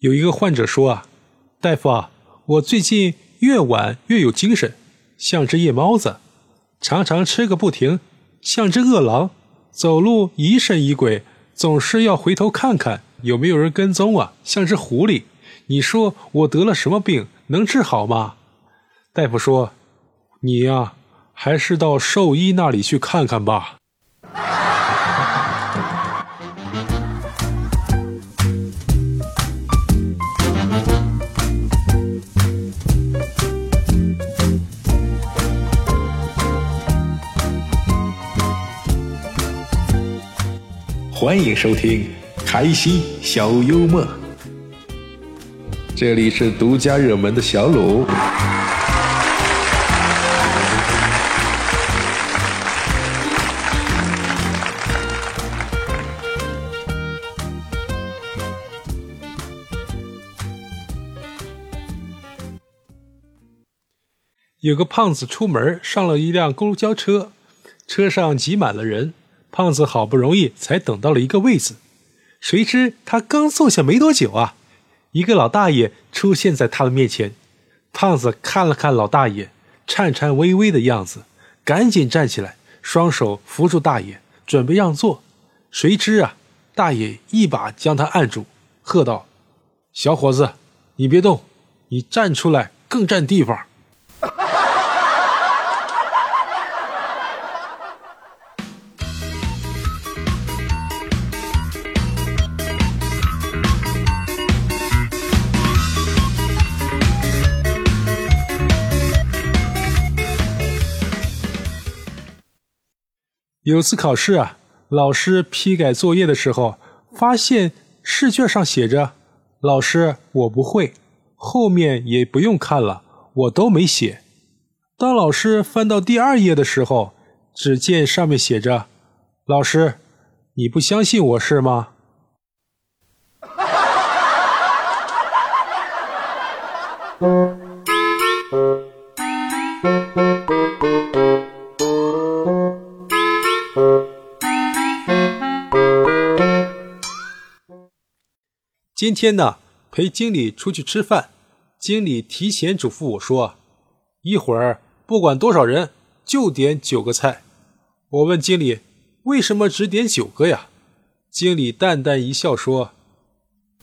有一个患者说啊，大夫啊，我最近越晚越有精神，像只夜猫子，常常吃个不停，像只饿狼，走路疑神疑鬼，总是要回头看看有没有人跟踪啊，像只狐狸。你说我得了什么病？能治好吗？大夫说，你呀，还是到兽医那里去看看吧。欢迎收听开心小幽默，这里是独家热门的小鲁。有个胖子出门，上了一辆公交车，车上挤满了人。胖子好不容易才等到了一个位子，谁知他刚坐下没多久啊，一个老大爷出现在他的面前。胖子看了看老大爷颤颤巍巍的样子，赶紧站起来，双手扶住大爷，准备让座。谁知啊，大爷一把将他按住，喝道：“小伙子，你别动，你站出来更占地方。”有次考试啊，老师批改作业的时候，发现试卷上写着“老师我不会”，后面也不用看了，我都没写。当老师翻到第二页的时候，只见上面写着“老师，你不相信我是吗？” 今天呢，陪经理出去吃饭，经理提前嘱咐我说，一会儿不管多少人，就点九个菜。我问经理，为什么只点九个呀？经理淡淡一笑说，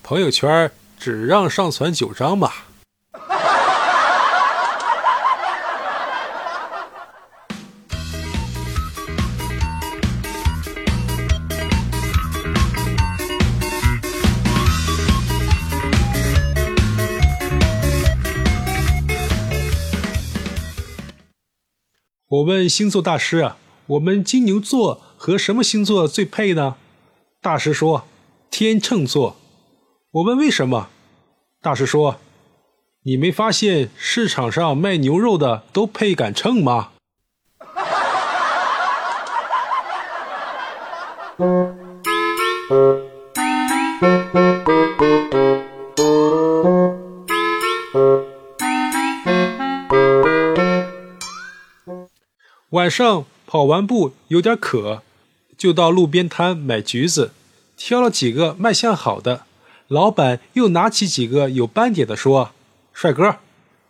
朋友圈只让上传九张吧。我问星座大师啊，我们金牛座和什么星座最配呢？大师说天秤座。我问为什么？大师说，你没发现市场上卖牛肉的都配杆秤吗？晚上跑完步有点渴，就到路边摊买橘子，挑了几个卖相好的。老板又拿起几个有斑点的说：“帅哥，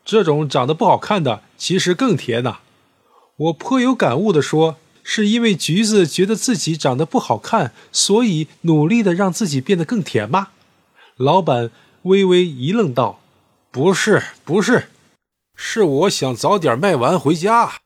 这种长得不好看的其实更甜呢。”我颇有感悟的说：“是因为橘子觉得自己长得不好看，所以努力的让自己变得更甜吗？”老板微微一愣道：“不是，不是，是我想早点卖完回家。”